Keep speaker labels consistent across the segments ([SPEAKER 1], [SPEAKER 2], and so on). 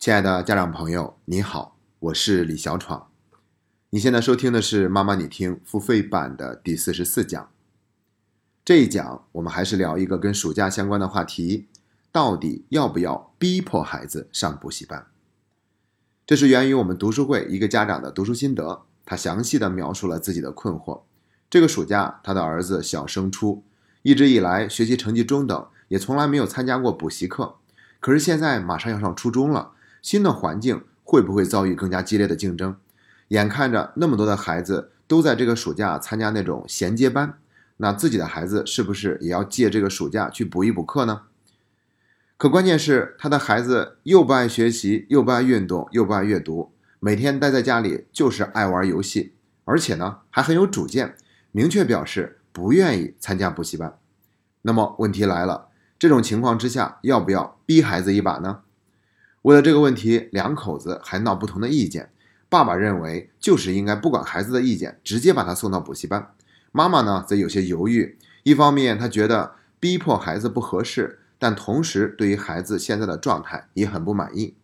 [SPEAKER 1] 亲爱的家长朋友，你好，我是李小闯。你现在收听的是《妈妈你听》付费版的第四十四讲。这一讲我们还是聊一个跟暑假相关的话题：到底要不要逼迫孩子上补习班？这是源于我们读书会一个家长的读书心得，他详细的描述了自己的困惑。这个暑假，他的儿子小升初，一直以来学习成绩中等，也从来没有参加过补习课。可是现在马上要上初中了。新的环境会不会遭遇更加激烈的竞争？眼看着那么多的孩子都在这个暑假参加那种衔接班，那自己的孩子是不是也要借这个暑假去补一补课呢？可关键是他的孩子又不爱学习，又不爱运动，又不爱阅读，每天待在家里就是爱玩游戏，而且呢还很有主见，明确表示不愿意参加补习班。那么问题来了，这种情况之下要不要逼孩子一把呢？为了这个问题，两口子还闹不同的意见。爸爸认为就是应该不管孩子的意见，直接把他送到补习班。妈妈呢则有些犹豫，一方面她觉得逼迫孩子不合适，但同时对于孩子现在的状态也很不满意。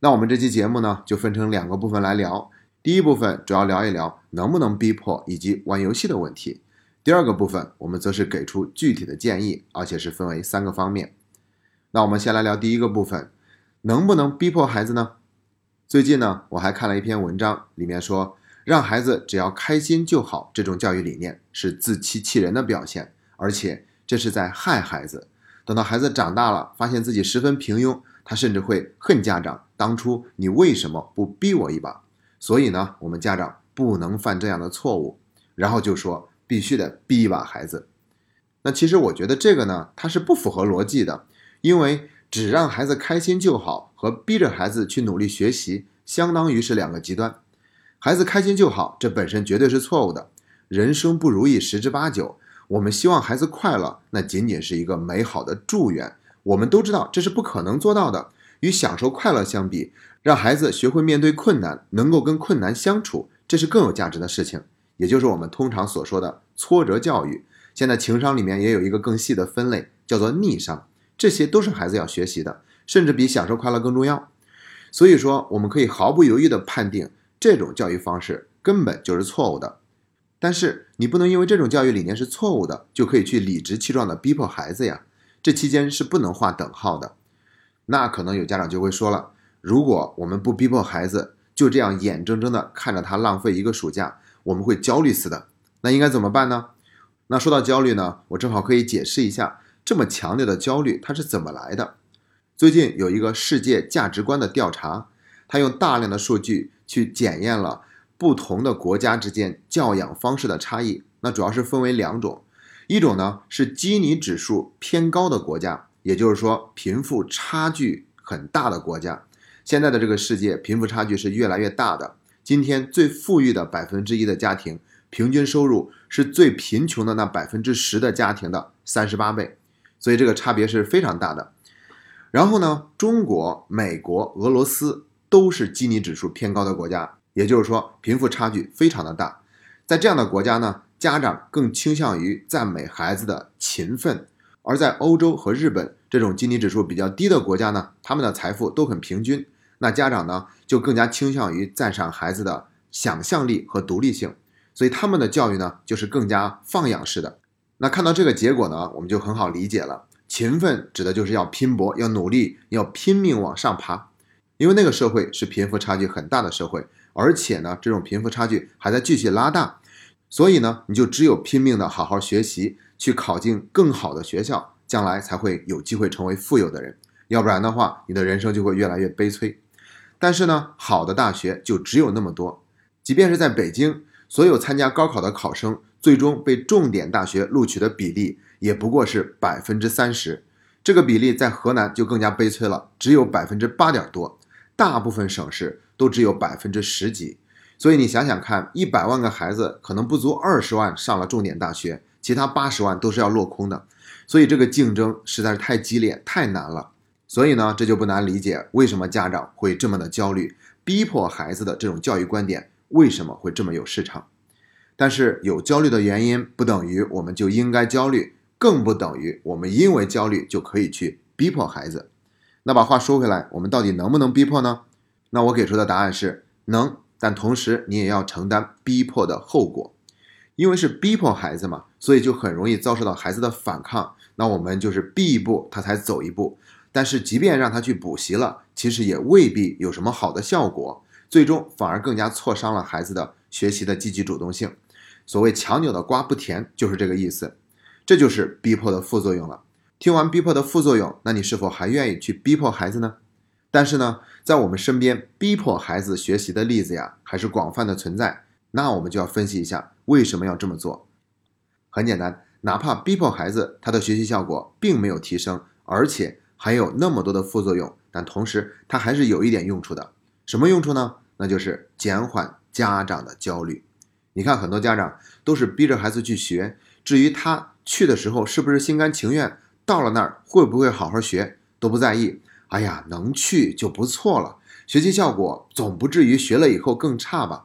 [SPEAKER 1] 那我们这期节目呢就分成两个部分来聊。第一部分主要聊一聊能不能逼迫以及玩游戏的问题。第二个部分我们则是给出具体的建议，而且是分为三个方面。那我们先来聊第一个部分。能不能逼迫孩子呢？最近呢，我还看了一篇文章，里面说，让孩子只要开心就好，这种教育理念是自欺欺人的表现，而且这是在害孩子。等到孩子长大了，发现自己十分平庸，他甚至会恨家长，当初你为什么不逼我一把？所以呢，我们家长不能犯这样的错误，然后就说必须得逼一把孩子。那其实我觉得这个呢，它是不符合逻辑的，因为。只让孩子开心就好，和逼着孩子去努力学习，相当于是两个极端。孩子开心就好，这本身绝对是错误的。人生不如意十之八九，我们希望孩子快乐，那仅仅是一个美好的祝愿。我们都知道这是不可能做到的。与享受快乐相比，让孩子学会面对困难，能够跟困难相处，这是更有价值的事情。也就是我们通常所说的挫折教育。现在情商里面也有一个更细的分类，叫做逆商。这些都是孩子要学习的，甚至比享受快乐更重要。所以说，我们可以毫不犹豫地判定这种教育方式根本就是错误的。但是，你不能因为这种教育理念是错误的，就可以去理直气壮地逼迫孩子呀。这期间是不能画等号的。那可能有家长就会说了：如果我们不逼迫孩子，就这样眼睁睁地看着他浪费一个暑假，我们会焦虑死的。那应该怎么办呢？那说到焦虑呢，我正好可以解释一下。这么强烈的焦虑，它是怎么来的？最近有一个世界价值观的调查，它用大量的数据去检验了不同的国家之间教养方式的差异。那主要是分为两种，一种呢是基尼指数偏高的国家，也就是说贫富差距很大的国家。现在的这个世界贫富差距是越来越大的。今天最富裕的百分之一的家庭，平均收入是最贫穷的那百分之十的家庭的三十八倍。所以这个差别是非常大的。然后呢，中国、美国、俄罗斯都是基尼指数偏高的国家，也就是说贫富差距非常的大。在这样的国家呢，家长更倾向于赞美孩子的勤奋；而在欧洲和日本这种基尼指数比较低的国家呢，他们的财富都很平均，那家长呢就更加倾向于赞赏孩子的想象力和独立性，所以他们的教育呢就是更加放养式的。那看到这个结果呢，我们就很好理解了。勤奋指的就是要拼搏、要努力、要拼命往上爬，因为那个社会是贫富差距很大的社会，而且呢，这种贫富差距还在继续拉大，所以呢，你就只有拼命的好好学习，去考进更好的学校，将来才会有机会成为富有的人。要不然的话，你的人生就会越来越悲催。但是呢，好的大学就只有那么多，即便是在北京，所有参加高考的考生。最终被重点大学录取的比例也不过是百分之三十，这个比例在河南就更加悲催了，只有百分之八点多，大部分省市都只有百分之十几。所以你想想看，一百万个孩子可能不足二十万上了重点大学，其他八十万都是要落空的。所以这个竞争实在是太激烈、太难了。所以呢，这就不难理解为什么家长会这么的焦虑，逼迫孩子的这种教育观点为什么会这么有市场。但是有焦虑的原因，不等于我们就应该焦虑，更不等于我们因为焦虑就可以去逼迫孩子。那把话说回来，我们到底能不能逼迫呢？那我给出的答案是能，但同时你也要承担逼迫的后果，因为是逼迫孩子嘛，所以就很容易遭受到孩子的反抗。那我们就是逼一步，他才走一步。但是即便让他去补习了，其实也未必有什么好的效果，最终反而更加挫伤了孩子的学习的积极主动性。所谓强扭的瓜不甜，就是这个意思。这就是逼迫的副作用了。听完逼迫的副作用，那你是否还愿意去逼迫孩子呢？但是呢，在我们身边逼迫孩子学习的例子呀，还是广泛的存在。那我们就要分析一下为什么要这么做。很简单，哪怕逼迫孩子，他的学习效果并没有提升，而且还有那么多的副作用，但同时他还是有一点用处的。什么用处呢？那就是减缓家长的焦虑。你看，很多家长都是逼着孩子去学，至于他去的时候是不是心甘情愿，到了那儿会不会好好学，都不在意。哎呀，能去就不错了，学习效果总不至于学了以后更差吧？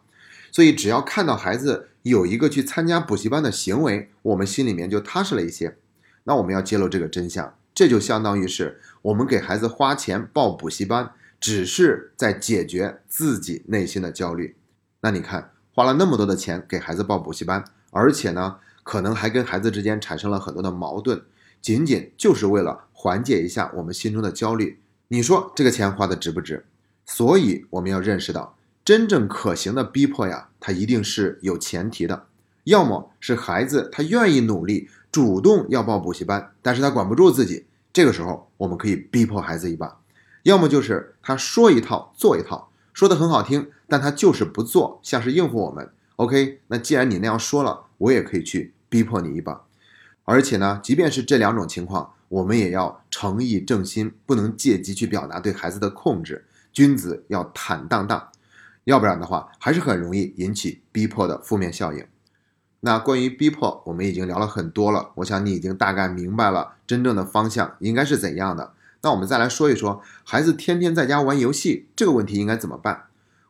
[SPEAKER 1] 所以只要看到孩子有一个去参加补习班的行为，我们心里面就踏实了一些。那我们要揭露这个真相，这就相当于是我们给孩子花钱报补习班，只是在解决自己内心的焦虑。那你看，花了那么多的钱给孩子报补习班，而且呢，可能还跟孩子之间产生了很多的矛盾，仅仅就是为了缓解一下我们心中的焦虑。你说这个钱花的值不值？所以我们要认识到，真正可行的逼迫呀，它一定是有前提的。要么是孩子他愿意努力，主动要报补习班，但是他管不住自己，这个时候我们可以逼迫孩子一把；要么就是他说一套做一套，说的很好听，但他就是不做，像是应付我们。OK，那既然你那样说了，我也可以去逼迫你一把。而且呢，即便是这两种情况。我们也要诚意正心，不能借机去表达对孩子的控制。君子要坦荡荡，要不然的话，还是很容易引起逼迫的负面效应。那关于逼迫，我们已经聊了很多了，我想你已经大概明白了真正的方向应该是怎样的。那我们再来说一说，孩子天天在家玩游戏这个问题应该怎么办？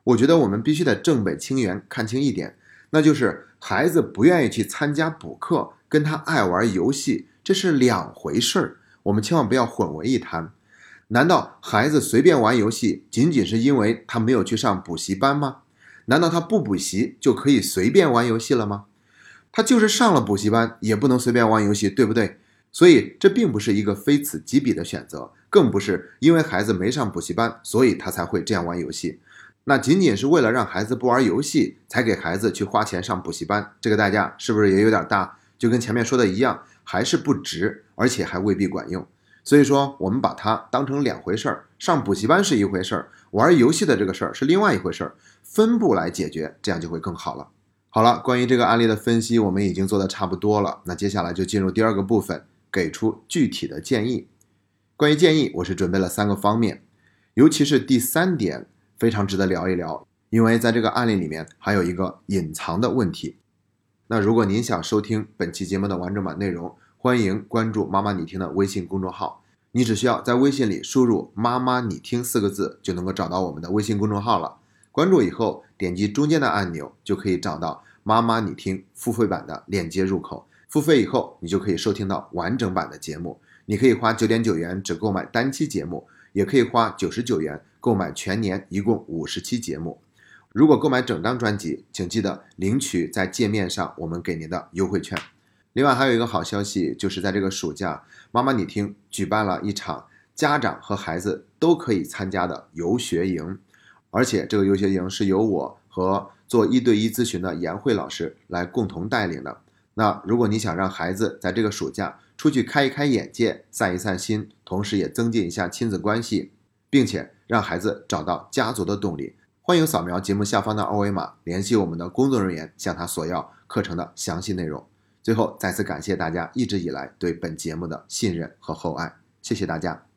[SPEAKER 1] 我觉得我们必须得正本清源，看清一点，那就是孩子不愿意去参加补课，跟他爱玩游戏。这是两回事儿，我们千万不要混为一谈。难道孩子随便玩游戏，仅仅是因为他没有去上补习班吗？难道他不补习就可以随便玩游戏了吗？他就是上了补习班，也不能随便玩游戏，对不对？所以这并不是一个非此即彼的选择，更不是因为孩子没上补习班，所以他才会这样玩游戏。那仅仅是为了让孩子不玩游戏，才给孩子去花钱上补习班，这个代价是不是也有点大？就跟前面说的一样。还是不值，而且还未必管用。所以说，我们把它当成两回事儿，上补习班是一回事儿，玩游戏的这个事儿是另外一回事儿，分步来解决，这样就会更好了。好了，关于这个案例的分析，我们已经做的差不多了。那接下来就进入第二个部分，给出具体的建议。关于建议，我是准备了三个方面，尤其是第三点非常值得聊一聊，因为在这个案例里面还有一个隐藏的问题。那如果您想收听本期节目的完整版内容，欢迎关注“妈妈你听”的微信公众号。你只需要在微信里输入“妈妈你听”四个字，就能够找到我们的微信公众号了。关注以后，点击中间的按钮，就可以找到“妈妈你听”付费版的链接入口。付费以后，你就可以收听到完整版的节目。你可以花九点九元只购买单期节目，也可以花九十九元购买全年一共五十期节目。如果购买整张专辑，请记得领取在界面上我们给您的优惠券。另外还有一个好消息，就是在这个暑假，妈妈你听举办了一场家长和孩子都可以参加的游学营，而且这个游学营是由我和做一对一咨询的严慧老师来共同带领的。那如果你想让孩子在这个暑假出去开一开眼界、散一散心，同时也增进一下亲子关系，并且让孩子找到家族的动力。欢迎扫描节目下方的二维码，联系我们的工作人员，向他索要课程的详细内容。最后，再次感谢大家一直以来对本节目的信任和厚爱，谢谢大家。